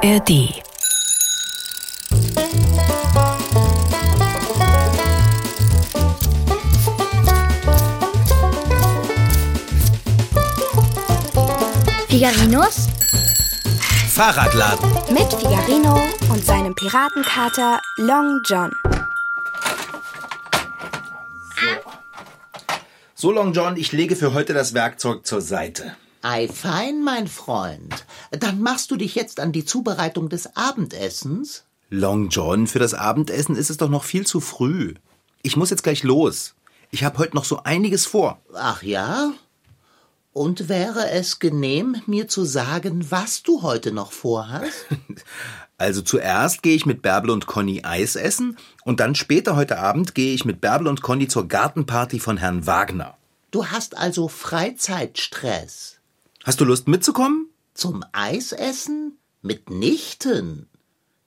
ARD. Figarinos Fahrradladen. mit Figarino und seinem Piratenkater Long John. So, Long John, ich lege für heute das Werkzeug zur Seite. Ei, fein, mein Freund. Dann machst du dich jetzt an die Zubereitung des Abendessens? Long John, für das Abendessen ist es doch noch viel zu früh. Ich muss jetzt gleich los. Ich habe heute noch so einiges vor. Ach ja? Und wäre es genehm, mir zu sagen, was du heute noch vorhast? Also zuerst gehe ich mit Bärbel und Conny Eis essen und dann später heute Abend gehe ich mit Bärbel und Conny zur Gartenparty von Herrn Wagner. Du hast also Freizeitstress. Hast du Lust mitzukommen? Zum Eisessen? Mitnichten.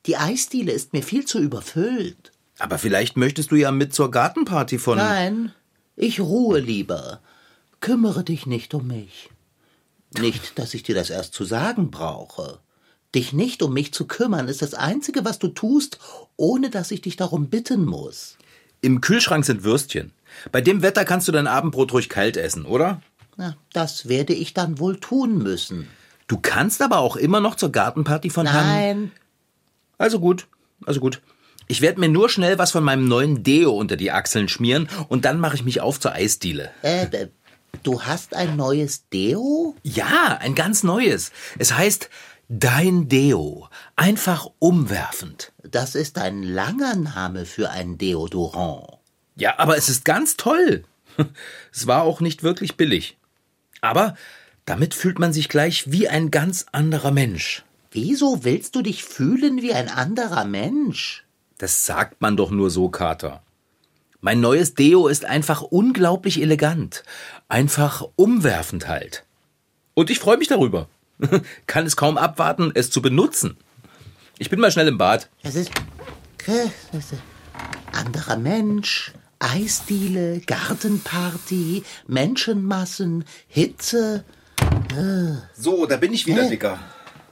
Die Eisdiele ist mir viel zu überfüllt. Aber vielleicht möchtest du ja mit zur Gartenparty von... Nein, ich ruhe lieber. Kümmere dich nicht um mich. Nicht, dass ich dir das erst zu sagen brauche. Dich nicht um mich zu kümmern ist das Einzige, was du tust, ohne dass ich dich darum bitten muss. Im Kühlschrank sind Würstchen. Bei dem Wetter kannst du dein Abendbrot ruhig kalt essen, oder? Na, das werde ich dann wohl tun müssen. Du kannst aber auch immer noch zur Gartenparty von Herrn... Nein, Also gut, also gut. Ich werde mir nur schnell was von meinem neuen Deo unter die Achseln schmieren und dann mache ich mich auf zur Eisdiele. äh, äh, du hast ein neues Deo? Ja, ein ganz neues. Es heißt Dein Deo. Einfach umwerfend. Das ist ein langer Name für ein Deodorant. Ja, aber es ist ganz toll. Es war auch nicht wirklich billig. Aber damit fühlt man sich gleich wie ein ganz anderer Mensch. Wieso willst du dich fühlen wie ein anderer Mensch? Das sagt man doch nur so, Kater. Mein neues Deo ist einfach unglaublich elegant. Einfach umwerfend halt. Und ich freue mich darüber. Kann es kaum abwarten, es zu benutzen. Ich bin mal schnell im Bad. Es ist. anderer Mensch, Eisdiele, Gartenparty, Menschenmassen, Hitze. So, da bin ich wieder, Dicker.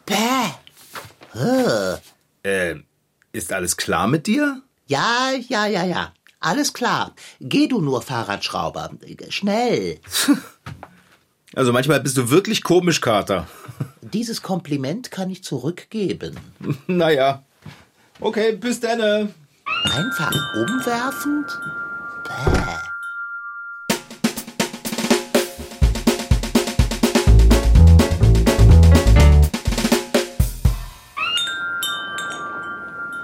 Bäh. Äh, ist alles klar mit dir? Ja, ja, ja, ja. Alles klar. Geh du nur, Fahrradschrauber. Schnell. Also manchmal bist du wirklich komisch, Kater. Dieses Kompliment kann ich zurückgeben. Naja. Okay, bis dann. Einfach umwerfend?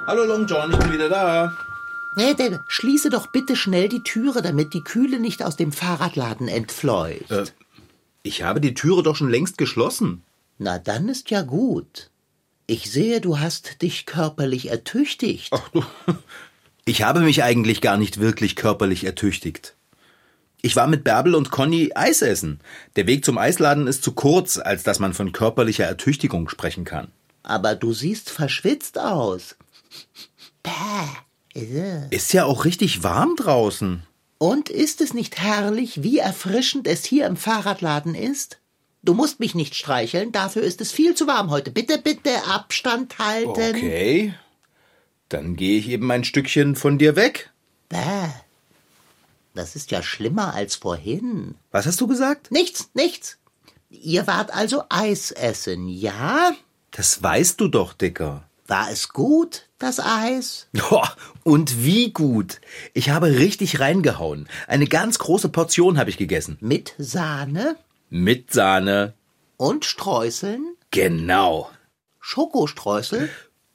Hallo Long John, ich bin wieder da. Nee, denn schließe doch bitte schnell die Türe, damit die Kühle nicht aus dem Fahrradladen entfleucht. Äh, ich habe die Türe doch schon längst geschlossen. Na, dann ist ja gut. Ich sehe, du hast dich körperlich ertüchtigt. Ach du. Ich habe mich eigentlich gar nicht wirklich körperlich ertüchtigt. Ich war mit Bärbel und Conny Eis essen. Der Weg zum Eisladen ist zu kurz, als dass man von körperlicher Ertüchtigung sprechen kann. Aber du siehst verschwitzt aus. Bäh. Ist ja auch richtig warm draußen. Und ist es nicht herrlich, wie erfrischend es hier im Fahrradladen ist? Du musst mich nicht streicheln, dafür ist es viel zu warm heute. Bitte, bitte Abstand halten. Okay. Dann gehe ich eben ein Stückchen von dir weg. Bäh. Das ist ja schlimmer als vorhin. Was hast du gesagt? Nichts, nichts. Ihr wart also Eis essen, ja? Das weißt du doch, Dicker. War es gut, das Eis? Boah, und wie gut. Ich habe richtig reingehauen. Eine ganz große Portion habe ich gegessen. Mit Sahne Mit Sahne. und Streuseln? Genau. Schokostreusel?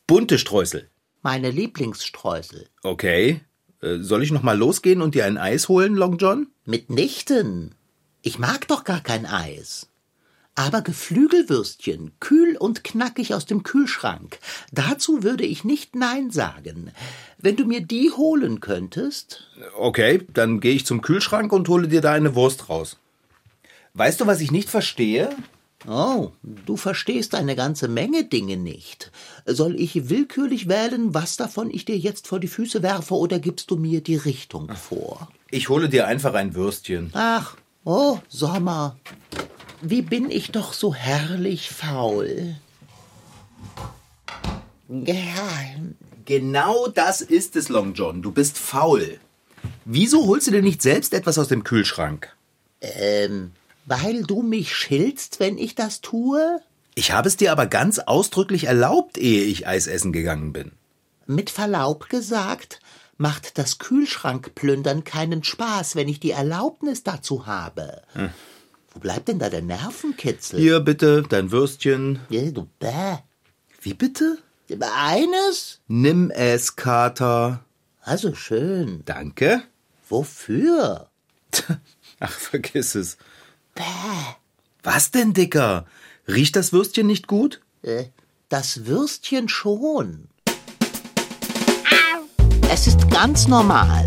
Bunte Streusel. Meine Lieblingsstreusel. Okay. Äh, Soll ich noch mal losgehen und dir ein Eis holen, Long John? Mitnichten. Ich mag doch gar kein Eis. Aber Geflügelwürstchen, kühl und knackig aus dem Kühlschrank, dazu würde ich nicht Nein sagen. Wenn du mir die holen könntest, Okay, dann gehe ich zum Kühlschrank und hole dir da eine Wurst raus. Weißt du, was ich nicht verstehe? Oh, du verstehst eine ganze Menge Dinge nicht. Soll ich willkürlich wählen, was davon ich dir jetzt vor die Füße werfe, oder gibst du mir die Richtung vor? Ich hole dir einfach ein Würstchen. Ach, oh, Sommer. Wie bin ich doch so herrlich faul. Ja, Genau das ist es, Long John. Du bist faul. Wieso holst du dir nicht selbst etwas aus dem Kühlschrank? ähm, weil du mich schiltst, wenn ich das tue? Ich habe es dir aber ganz ausdrücklich erlaubt, ehe ich Eis essen gegangen bin. Mit Verlaub gesagt, macht das Kühlschrankplündern keinen Spaß, wenn ich die Erlaubnis dazu habe. Wo bleibt denn da der Nervenkitzel? Hier bitte, dein Würstchen. Ja, du bäh. Wie bitte? Eines? Nimm es, Kater. Also schön. Danke. Wofür? Ach, vergiss es. Bäh. Was denn, Dicker? Riecht das Würstchen nicht gut? Äh, Das Würstchen schon. Es ist ganz normal.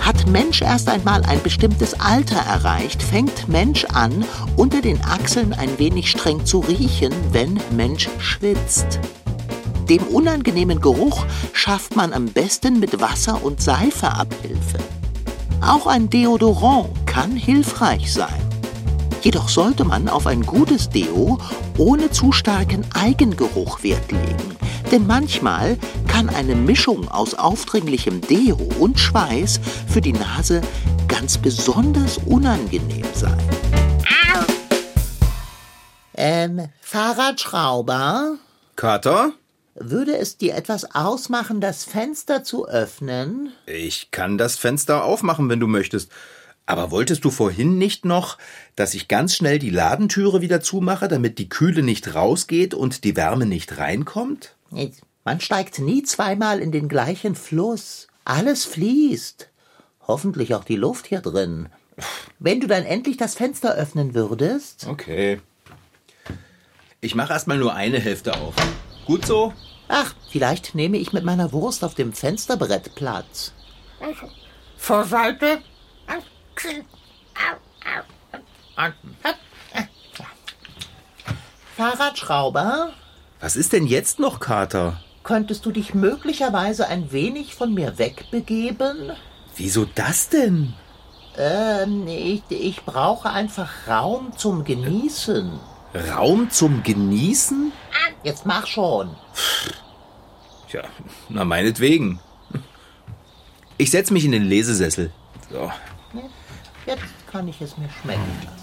Hat Mensch erst einmal ein bestimmtes Alter erreicht, fängt Mensch an, unter den Achseln ein wenig streng zu riechen, wenn Mensch schwitzt. Dem unangenehmen Geruch schafft man am besten mit Wasser und Seife Abhilfe. Auch ein Deodorant kann hilfreich sein. Jedoch sollte man auf ein gutes Deo ohne zu starken Eigengeruch Wert legen. Denn manchmal kann eine Mischung aus aufdringlichem Deo und Schweiß für die Nase ganz besonders unangenehm sein. Ähm, Fahrradschrauber, Kater? würde es dir etwas ausmachen, das Fenster zu öffnen? Ich kann das Fenster aufmachen, wenn du möchtest. Aber wolltest du vorhin nicht noch, dass ich ganz schnell die Ladentüre wieder zumache, damit die Kühle nicht rausgeht und die Wärme nicht reinkommt? Man steigt nie zweimal in den gleichen Fluss. Alles fließt. Hoffentlich auch die Luft hier drin. Wenn du dann endlich das Fenster öffnen würdest. Okay. Ich mache erstmal nur eine Hälfte auf. Gut so? Ach, vielleicht nehme ich mit meiner Wurst auf dem Fensterbrett Platz. Zur Seite. Fahrradschrauber, Was ist denn jetzt noch, Kater? könntest du dich möglicherweise ein wenig von mir wegbegeben? Wieso das denn? Ähm, ich, ich brauche einfach Raum zum Genießen. Raum zum Genießen? Jetzt mach schon. Tja, na meinetwegen. Ich setz mich in den Lesesessel. So. Kann ich es mir schmecken lassen.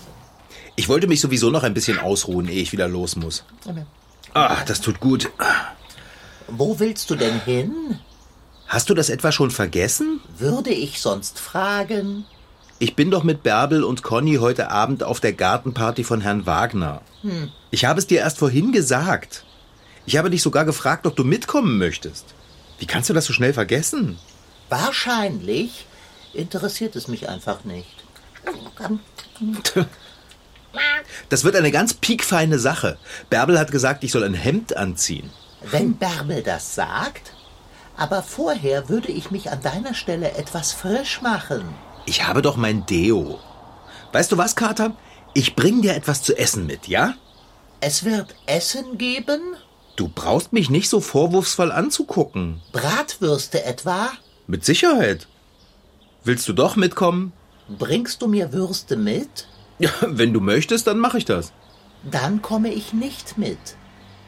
Ich wollte mich sowieso noch ein bisschen ausruhen, ehe ich wieder los muss. Ah, das tut gut. Wo willst du denn hin? Hast du das etwa schon vergessen? Würde ich sonst fragen? Ich bin doch mit Bärbel und Conny heute Abend auf der Gartenparty von Herrn Wagner. Ich habe es dir erst vorhin gesagt. Ich habe dich sogar gefragt, ob du mitkommen möchtest. Wie kannst du das so schnell vergessen? Wahrscheinlich interessiert es mich einfach nicht. Das wird eine ganz piekfeine Sache. Bärbel hat gesagt, ich soll ein Hemd anziehen. Wenn Bärbel das sagt. Aber vorher würde ich mich an deiner Stelle etwas frisch machen. Ich habe doch mein Deo. Weißt du was, Kater? Ich bring dir etwas zu essen mit, ja? Es wird Essen geben? Du brauchst mich nicht so vorwurfsvoll anzugucken. Bratwürste etwa? Mit Sicherheit. Willst du doch mitkommen? Bringst du mir Würste mit? Ja, wenn du möchtest, dann mache ich das. Dann komme ich nicht mit.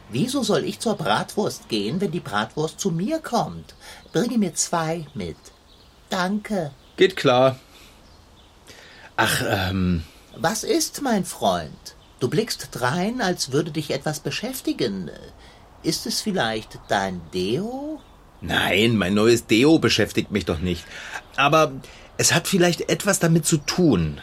Wieso soll ich zur Bratwurst gehen, wenn die Bratwurst zu mir kommt? Bringe mir zwei mit. Danke. Geht klar. Ach, ähm, Was ist, mein Freund? Du blickst drein, als würde dich etwas beschäftigen. Ist es vielleicht dein Deo? nein, mein neues Deo beschäftigt mich doch nicht. Aber es hat vielleicht etwas damit zu tun.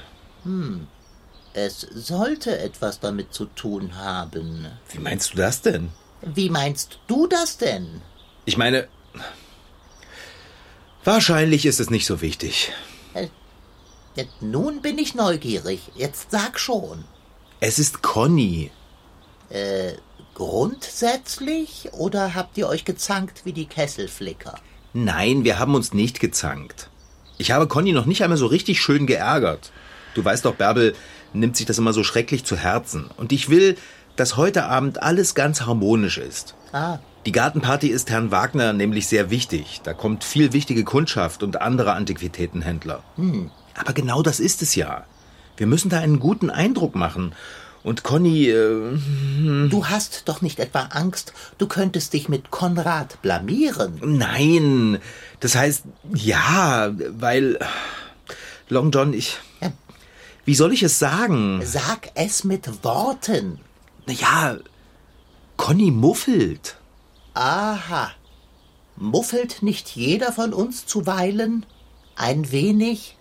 Es sollte etwas damit zu tun haben. Wie meinst du das denn? Wie meinst du das denn? Ich meine, wahrscheinlich ist es nicht so wichtig. Jetzt, nun bin ich neugierig. Jetzt sag schon. Es ist Conny. Grundsätzlich oder habt ihr euch gezankt wie die Kesselflicker? Nein, wir haben uns nicht gezankt. Ich habe Conny noch nicht einmal so richtig schön geärgert. Du weißt doch, Bärbel nimmt sich das immer so schrecklich zu Herzen. Und ich will, dass heute Abend alles ganz harmonisch ist. Ah, Die Gartenparty ist Herrn Wagner nämlich sehr wichtig. Da kommt viel wichtige Kundschaft und andere Antiquitätenhändler. Aber genau das ist es ja. Wir müssen da einen guten Eindruck machen. Und Conny, äh, Du hast doch nicht etwa Angst, du könntest dich mit Konrad blamieren. nein. Das heißt, ja, weil, Long John, ich, Ja. wie soll ich es sagen? Sag es mit Worten. Naja, Conny muffelt. Aha. Muffelt nicht jeder von uns zuweilen? Ein wenig?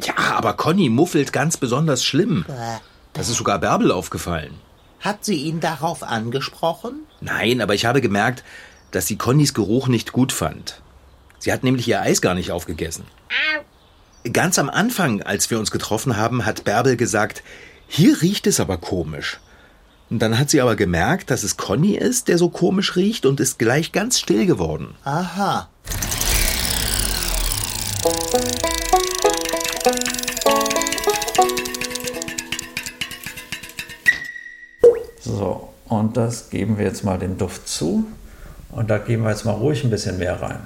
Ja, aber Conny muffelt ganz besonders schlimm. Äh, Das ist sogar Bärbel aufgefallen. Hat sie ihn darauf angesprochen? Nein, aber ich habe gemerkt, dass sie Connys Geruch nicht gut fand. Sie hat nämlich ihr Eis gar nicht aufgegessen. Ganz am Anfang, als wir uns getroffen haben, hat Bärbel gesagt, hier riecht es aber komisch. Und dann hat sie aber gemerkt, dass es Conny ist, der so komisch riecht und ist gleich ganz still geworden. Aha. So, und das geben wir jetzt mal den Duft zu. Und da geben wir jetzt mal ruhig ein bisschen mehr rein.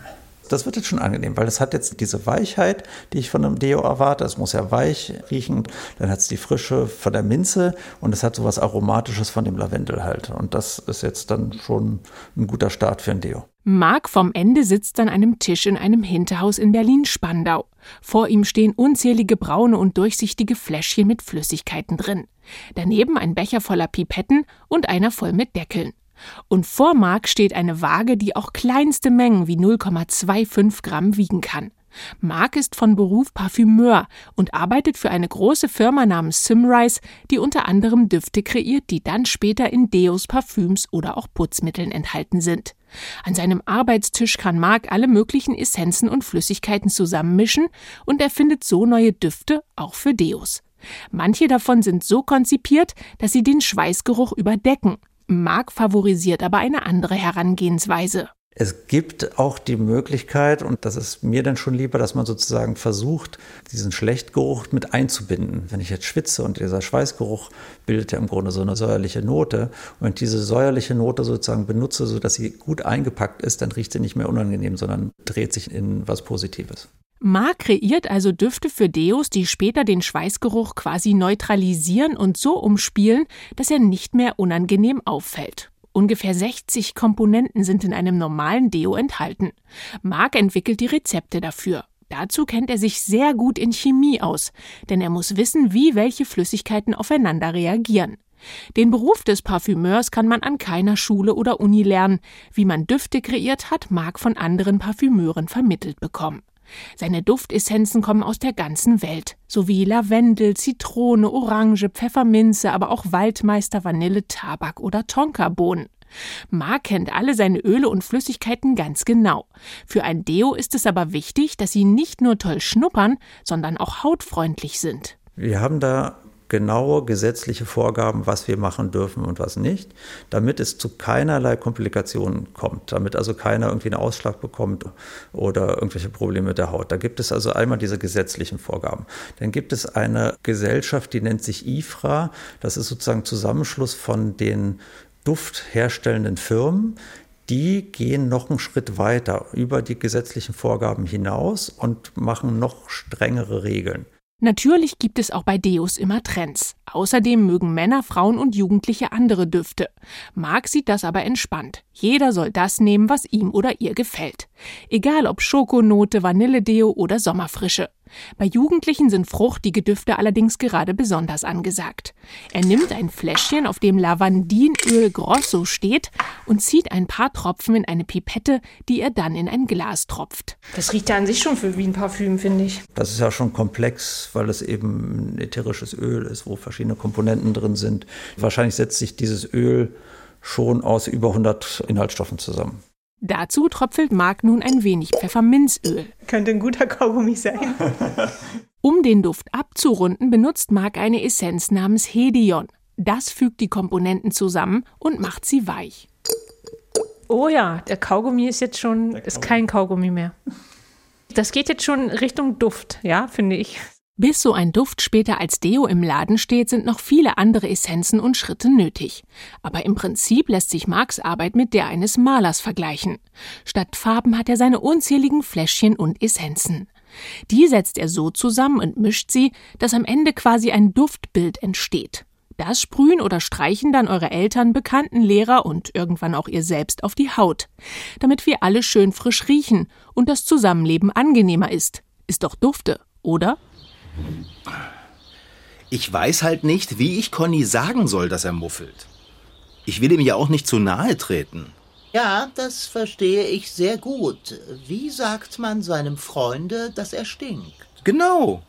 Das wird jetzt schon angenehm, weil es hat jetzt diese Weichheit, die ich von einem Deo erwarte. Es muss ja weich riechen. Dann hat es die Frische von der Minze und es hat sowas Aromatisches von dem Lavendel halt. Und das ist jetzt dann schon ein guter Start für ein Deo. Mark vom Ende sitzt an einem Tisch in einem Hinterhaus in Berlin-Spandau. Vor ihm stehen unzählige braune und durchsichtige Fläschchen mit Flüssigkeiten drin. Daneben ein Becher voller Pipetten und einer voll mit Deckeln. Und vor Mark steht eine Waage, die auch kleinste Mengen wie 0,25 Gramm wiegen kann. Mark ist von Beruf Parfümeur und arbeitet für eine große Firma namens Simrise, die unter anderem Düfte kreiert, die dann später in Deos, Parfüms oder auch Putzmitteln enthalten sind. An seinem Arbeitstisch kann Mark alle möglichen Essenzen und Flüssigkeiten zusammenmischen und er findet so neue Düfte auch für Deos. Manche davon sind so konzipiert, dass sie den Schweißgeruch überdecken. Mark favorisiert aber eine andere Herangehensweise. Es gibt auch die Möglichkeit, und das ist mir dann schon lieber, dass man sozusagen versucht, diesen Schlechtgeruch mit einzubinden. Wenn ich jetzt schwitze und dieser Schweißgeruch bildet ja im Grunde so eine säuerliche Note und diese säuerliche Note sozusagen benutze, sodass sie gut eingepackt ist, dann riecht sie nicht mehr unangenehm, sondern dreht sich in was Positives. Mark kreiert also Düfte für Deos, die später den Schweißgeruch quasi neutralisieren und so umspielen, dass er nicht mehr unangenehm auffällt. Ungefähr 60 Komponenten sind in einem normalen Deo enthalten. Mark entwickelt die Rezepte dafür. Dazu kennt er sich sehr gut in Chemie aus, denn er muss wissen, wie welche Flüssigkeiten aufeinander reagieren. Den Beruf des Parfümeurs kann man an keiner Schule oder Uni lernen. Wie man Düfte kreiert hat, Mark von anderen Parfümeuren vermittelt bekommen. Seine Duftessenzen kommen aus der ganzen Welt, sowie Lavendel, Zitrone, Orange, Pfefferminze, aber auch Waldmeister, Vanille, Tabak oder Tonkabohnen. Mark kennt alle seine Öle und Flüssigkeiten ganz genau. Für ein Deo ist es aber wichtig, dass sie nicht nur toll schnuppern, sondern auch hautfreundlich sind. Wir haben da genaue gesetzliche Vorgaben, was wir machen dürfen und was nicht, damit es zu keinerlei Komplikationen kommt, damit also keiner irgendwie einen Ausschlag bekommt oder irgendwelche Probleme mit der Haut. Da gibt es also einmal diese gesetzlichen Vorgaben. Dann gibt es eine Gesellschaft, die nennt sich IFRA. Das ist sozusagen Zusammenschluss von den duftherstellenden Firmen, die gehen noch einen Schritt weiter über die gesetzlichen Vorgaben hinaus und machen noch strengere Regeln. Natürlich gibt es auch bei Deos immer Trends. Außerdem mögen Männer, Frauen und Jugendliche andere Düfte. Marc sieht das aber entspannt. Jeder soll das nehmen, was ihm oder ihr gefällt. Egal ob Schokonote, Vanilledeo oder Sommerfrische. Bei Jugendlichen sind fruchtige Düfte allerdings gerade besonders angesagt. Er nimmt ein Fläschchen, auf dem Lavandinöl Grosso steht, und zieht ein paar Tropfen in eine Pipette, die er dann in ein Glas tropft. Das riecht ja an sich schon für wie ein Parfüm, finde ich. Das ist ja schon komplex, weil es eben ein ätherisches Öl ist, wo verschiedene Komponenten drin sind. Wahrscheinlich setzt sich dieses Öl schon aus über 100 Inhaltsstoffen zusammen. Dazu tröpfelt Marc nun ein wenig Pfefferminzöl. Könnte ein guter Kaugummi sein. Um den Duft abzurunden, benutzt Marc eine Essenz namens Hedion. Das fügt die Komponenten zusammen und macht sie weich. Oh ja, der Kaugummi ist jetzt schon, ist kein Kaugummi mehr. Das geht jetzt schon Richtung Duft, ja, finde ich. Bis so ein Duft später als Deo im Laden steht, sind noch viele andere Essenzen und Schritte nötig. Aber im Prinzip lässt sich Marks Arbeit mit der eines Malers vergleichen. Statt Farben hat er seine unzähligen Fläschchen und Essenzen. Die setzt er so zusammen und mischt sie, dass am Ende quasi ein Duftbild entsteht. Das sprühen oder streichen dann eure Eltern, Bekannten, Lehrer und irgendwann auch ihr selbst auf die Haut, damit wir alle schön frisch riechen und das Zusammenleben angenehmer ist. Ist doch dufte, oder? Ich weiß halt nicht, wie ich Conny sagen soll, dass er muffelt. Ich will ihm ja auch nicht zu nahe treten. Ja, das verstehe ich sehr gut. Wie sagt man seinem Freunde, dass er stinkt? Genau.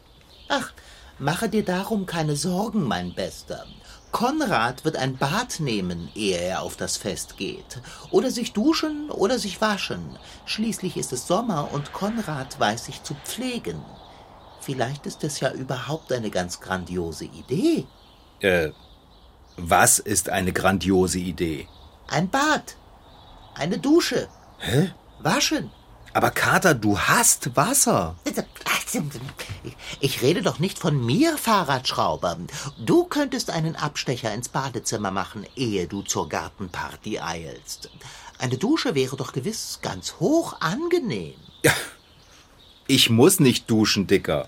Ach, mache dir darum keine Sorgen, mein Bester. Konrad wird ein Bad nehmen, ehe er auf das Fest geht. Oder sich duschen oder sich waschen. Schließlich ist es Sommer und Konrad weiß sich zu pflegen. Vielleicht ist es ja überhaupt eine ganz grandiose Idee. Äh, was ist eine grandiose Idee? Ein Bad. Eine Dusche. Hä? Waschen. Aber Kater, du hast Wasser. Ich rede doch nicht von mir, Fahrradschrauber. Du könntest einen Abstecher ins Badezimmer machen, ehe du zur Gartenparty eilst. Eine Dusche wäre doch gewiss ganz hoch angenehm. Ja, ich muss nicht duschen, Dicker.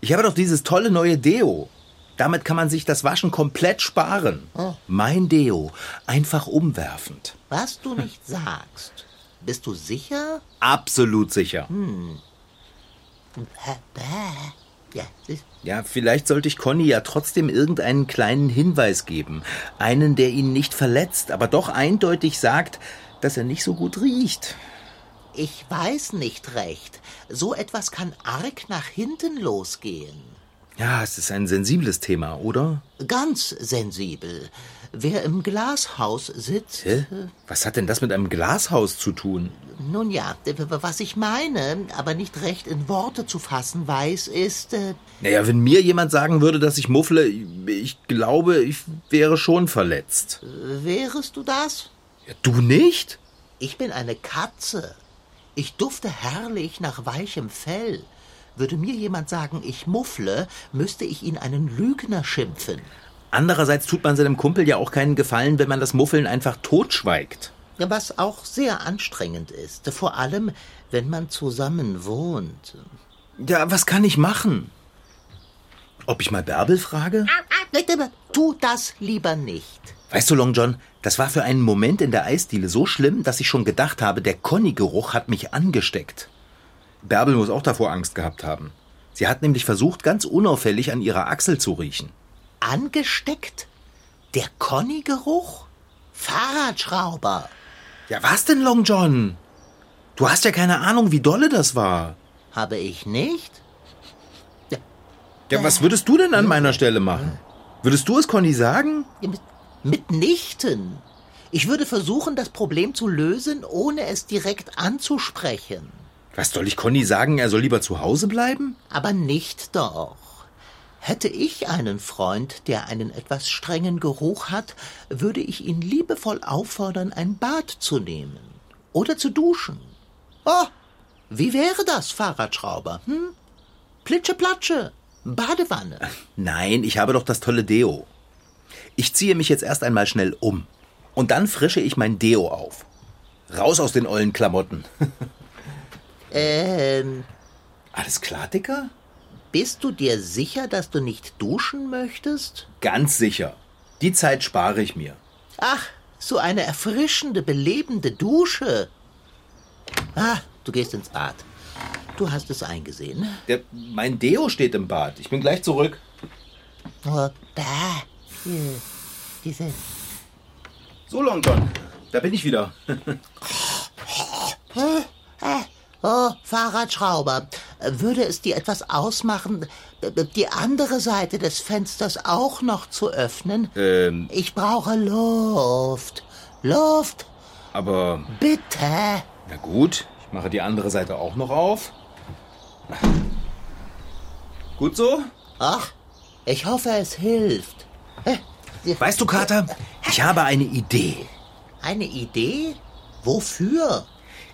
Ich habe doch dieses tolle neue Deo. Damit kann man sich das Waschen komplett sparen. Oh. Mein Deo, einfach umwerfend. Was du nicht sagst. Bist du sicher? Absolut sicher. Siehst- Ja, vielleicht sollte ich Conny ja trotzdem irgendeinen kleinen Hinweis geben. Einen, der ihn nicht verletzt, aber doch eindeutig sagt, dass er nicht so gut riecht. Ich weiß nicht recht. So etwas kann arg nach hinten losgehen. Ja, es ist ein sensibles Thema, oder? Ganz sensibel. Wer im Glashaus sitzt. Hä? Was hat denn das mit einem Glashaus zu tun? Nun ja, was ich meine, aber nicht recht in Worte zu fassen weiß, ist. Äh, Naja, wenn mir jemand sagen würde, dass ich muffle, ich glaube, ich wäre schon verletzt. wärest du das? Ja, du nicht? Ich bin eine Katze. Ich dufte herrlich nach weichem Fell. Würde mir jemand sagen, ich muffle, müsste ich ihn einen Lügner schimpfen. Andererseits tut man seinem Kumpel ja auch keinen Gefallen, wenn man das Muffeln einfach totschweigt. Was auch sehr anstrengend ist, vor allem wenn man zusammen wohnt. Ja, was kann ich machen? Ob ich mal Bärbel frage? Tu das lieber nicht. Weißt du, Long John, das war für einen Moment in der Eisdiele so schlimm, dass ich schon gedacht habe, der Conny-Geruch hat mich angesteckt. Bärbel muss auch davor Angst gehabt haben. Sie hat nämlich versucht, ganz unauffällig an ihrer Achsel zu riechen. Angesteckt? Der Conny-Geruch? Fahrradschrauber. Ja, was denn, Long John? Du hast ja keine Ahnung, wie dolle das war. Habe ich nicht? Ja, was würdest du denn an meiner Stelle machen? Würdest du es Conny sagen? Mitnichten. Ich würde versuchen, das Problem zu lösen, ohne es direkt anzusprechen. Was soll ich Conny sagen, er soll lieber zu Hause bleiben? Aber nicht doch. Hätte ich einen Freund, der einen etwas strengen Geruch hat, würde ich ihn liebevoll auffordern, ein Bad zu nehmen oder zu duschen. Oh, wie wäre das, Fahrradschrauber? Hm? Plitsche-Platsche, Badewanne. Nein, ich habe doch das tolle Deo. Ich ziehe mich jetzt erst einmal schnell um. Und dann frische ich mein Deo auf. Raus aus den ollen Klamotten. Ähm, Alles klar, Dicker? bist du dir sicher, dass du nicht duschen möchtest? Ganz sicher. Die Zeit spare ich mir. Ach, so eine erfrischende, belebende Dusche. Ah, du gehst ins Bad. Du hast es eingesehen. Der, mein Deo steht im Bad. Ich bin gleich zurück. Oh, bäh. Hier, Diese. So, Long John. Da bin ich wieder. Oh, Fahrradschrauber. Würde es dir etwas ausmachen, die andere Seite des Fensters auch noch zu öffnen? Ähm, Ich brauche Luft. Luft, aber bitte. na gut. Ich mache die andere Seite auch noch auf. Gut so? Ach, ich hoffe, es hilft. Weißt du, Kater, ich habe eine Idee. Eine Idee? Wofür?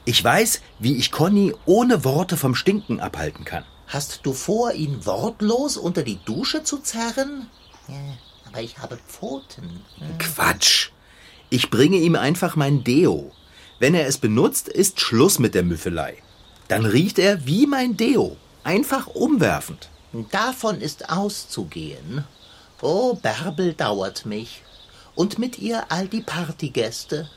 Ich weiß, wie ich Conny ohne Worte vom Stinken abhalten kann. Hast du vor, ihn wortlos unter die Dusche zu zerren? Ja, aber ich habe Pfoten. Quatsch. Ich bringe ihm einfach mein Deo. Wenn er es benutzt, ist Schluss mit der Müffelei. Dann riecht er wie mein Deo. Einfach umwerfend. Davon ist auszugehen. Oh, Bärbel dauert mich. Und mit ihr all die Partygäste.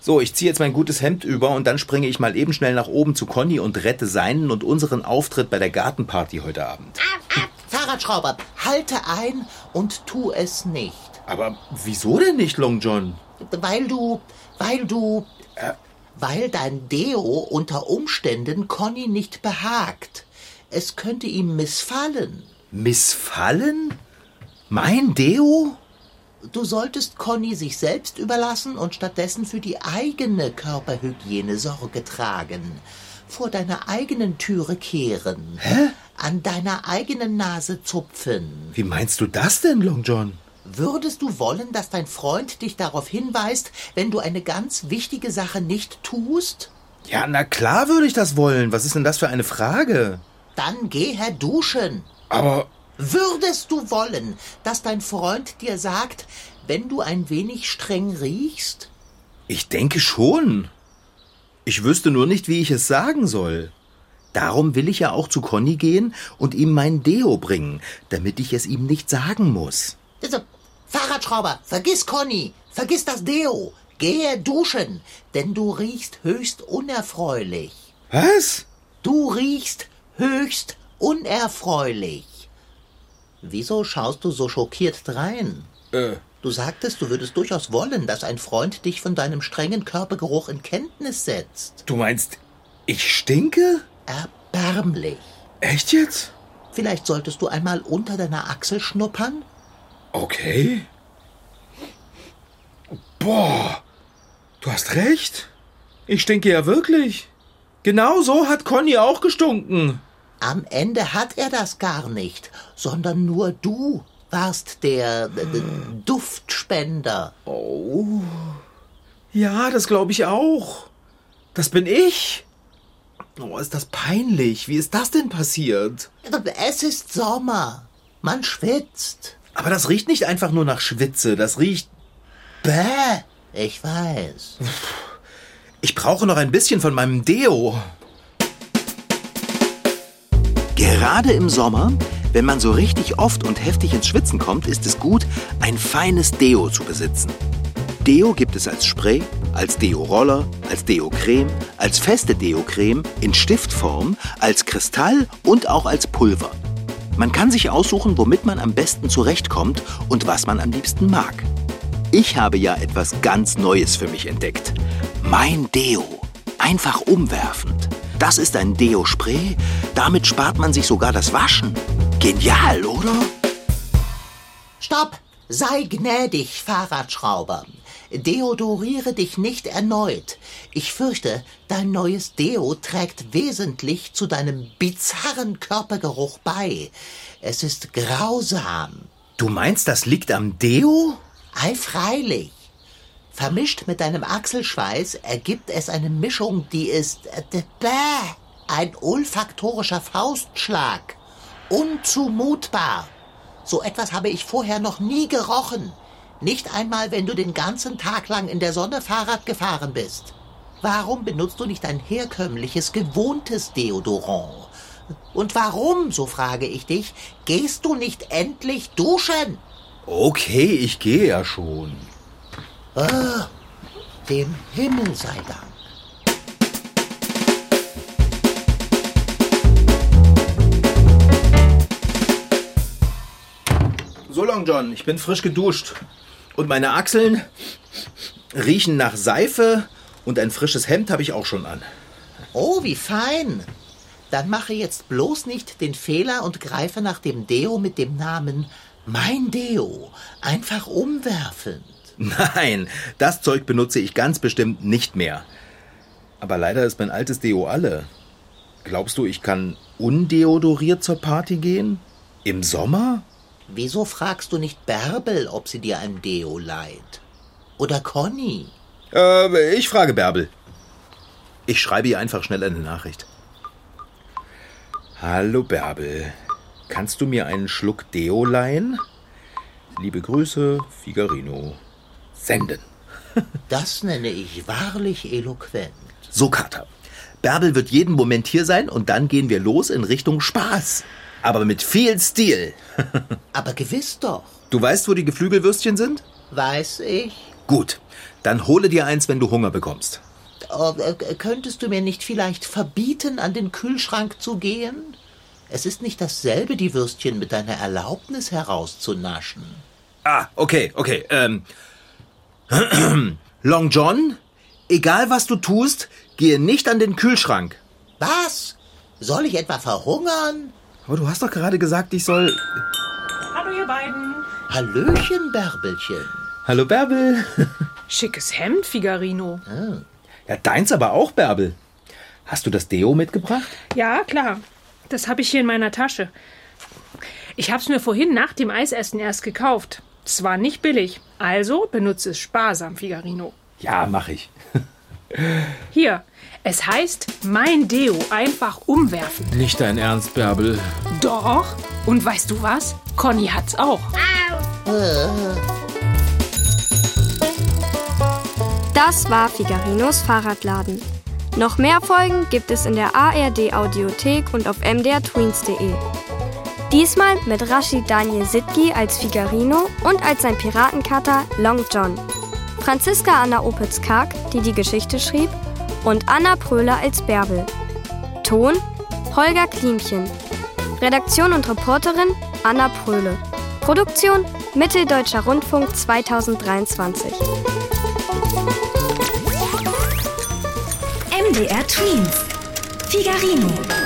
So, ich ziehe jetzt mein gutes Hemd über und dann springe ich mal eben schnell nach oben zu Conny und rette seinen und unseren Auftritt bei der Gartenparty heute Abend. Fahrradschrauber, halte ein und tu es nicht. Aber wieso denn nicht, Long John? Weil du, weil du, äh, weil dein Deo unter Umständen Conny nicht behagt. Es könnte ihm missfallen. Missfallen? Mein Deo? Du solltest Conny sich selbst überlassen und stattdessen für die eigene Körperhygiene Sorge tragen. Vor deiner eigenen Türe kehren. Hä? An deiner eigenen Nase zupfen. Wie meinst du das denn, Long John? Würdest du wollen, dass dein Freund dich darauf hinweist, wenn du eine ganz wichtige Sache nicht tust? Ja, na klar würde ich das wollen. Was ist denn das für eine Frage? Dann geh her duschen. Aber Würdest du wollen, dass dein Freund dir sagt, wenn du ein wenig streng riechst? ich denke schon. Ich wüsste nur nicht, wie ich es sagen soll. Darum will ich ja auch zu Conny gehen und ihm mein Deo bringen, damit ich es ihm nicht sagen muss. Also, Fahrradschrauber, vergiss Conny, vergiss das Deo. Gehe duschen, denn du riechst höchst unerfreulich. Was? Du riechst höchst unerfreulich. Wieso schaust du so schockiert drein? Äh, Du sagtest, du würdest durchaus wollen, dass ein Freund dich von deinem strengen Körpergeruch in Kenntnis setzt. du meinst, ich stinke? Erbärmlich. Echt jetzt? Vielleicht solltest du einmal unter deiner Achsel schnuppern? Okay. Boah, du hast recht. Ich stinke ja wirklich. Genau so hat Conny auch gestunken. Am Ende hat er das gar nicht, sondern nur du warst der äh, Duftspender. Oh. Ja, das glaube ich auch. Das bin ich. Oh, ist das peinlich. Wie ist das denn passiert? Es ist Sommer. Man schwitzt. Aber das riecht nicht einfach nur nach Schwitze. Das riecht. Bäh. Ich weiß. Ich brauche noch ein bisschen von meinem Deo. Gerade im Sommer, wenn man so richtig oft und heftig ins Schwitzen kommt, ist es gut, ein feines Deo zu besitzen. Deo gibt es als Spray, als Deo-Roller, als Deo-Creme, als feste Deo-Creme, in Stiftform, als Kristall und auch als Pulver. Man kann sich aussuchen, womit man am besten zurechtkommt und was man am liebsten mag. Ich habe ja etwas ganz Neues für mich entdeckt. Mein Deo. Einfach umwerfend. Das ist ein Deo-Spray. Damit spart man sich sogar das Waschen. Genial, oder? Stopp! Sei gnädig, Fahrradschrauber. Deodoriere dich nicht erneut. Ich fürchte, dein neues Deo trägt wesentlich zu deinem bizarren Körpergeruch bei. Es ist grausam. Du meinst, das liegt am Deo? Ei, freilich. Vermischt mit deinem Achselschweiß ergibt es eine Mischung, die ist äh, bäh, ein olfaktorischer Faustschlag. Unzumutbar. So etwas habe ich vorher noch nie gerochen. Nicht einmal, wenn du den ganzen Tag lang in der Sonne Fahrrad gefahren bist. Warum benutzt du nicht ein herkömmliches, gewohntes Deodorant? Und warum, so frage ich dich, gehst du nicht endlich duschen? Okay, ich gehe ja schon. Dem Himmel sei Dank. So Long John, ich bin frisch geduscht. Und meine Achseln riechen nach Seife und ein frisches Hemd habe ich auch schon an. Oh, wie fein. Dann mache jetzt bloß nicht den Fehler und greife nach dem Deo mit dem Namen Mein Deo. Einfach umwerfend. Nein, das Zeug benutze ich ganz bestimmt nicht mehr. Aber leider ist mein altes Deo alle. Glaubst du, ich kann undeodoriert zur Party gehen? Im Sommer? Wieso fragst du nicht Bärbel, ob sie dir ein Deo leiht? Oder Conny? Äh, ich frage Bärbel. Ich schreibe ihr einfach schnell eine Nachricht. Hallo Bärbel, kannst du mir einen Schluck Deo leihen? Liebe Grüße, Figarino. Senden. Das nenne ich wahrlich eloquent. So, Kater. Bärbel wird jeden Moment hier sein und dann gehen wir los in Richtung Spaß. Aber mit viel Stil. Aber gewiss doch. Du weißt, wo die Geflügelwürstchen sind? Weiß ich. Gut, dann hole dir eins, wenn du Hunger bekommst. Oh, äh, könntest du mir nicht vielleicht verbieten, an den Kühlschrank zu gehen? Es ist nicht dasselbe, die Würstchen mit deiner Erlaubnis herauszunaschen. Ah, okay, okay. Ähm. Long John, egal was du tust, gehe nicht an den Kühlschrank. Was? Soll ich etwa verhungern? Aber du hast doch gerade gesagt, ich soll. Hallo, ihr beiden. Hallöchen, Bärbelchen. Hallo Bärbel. Schickes Hemd, Figarino. Ja, deins aber auch, Bärbel. Hast du das Deo mitgebracht? Ja, klar. Das habe ich hier in meiner Tasche. Ich habe es mir vorhin nach dem Eisessen erst gekauft. Es war nicht billig. Also benutze es sparsam, Figarino. Ja, mach ich. Hier, es heißt mein Deo einfach umwerfen. Nicht dein Ernst, Bärbel. Doch. Und weißt du was? Conny hat's auch. Das war Figarinos Fahrradladen. Noch mehr Folgen gibt es in der ARD Audiothek und auf mdrtweens.de. Diesmal mit Rashid Daniel Sitki als Figarino und als sein Piratenkater Long John. Franziska Anna Opitz-Karg, die die Geschichte schrieb, und Anna Pröhler als Bärbel. Ton Holger Klimchen. Redaktion und Reporterin Anna Pröhle. Produktion Mitteldeutscher Rundfunk 2023. MDR Twins. Figarino.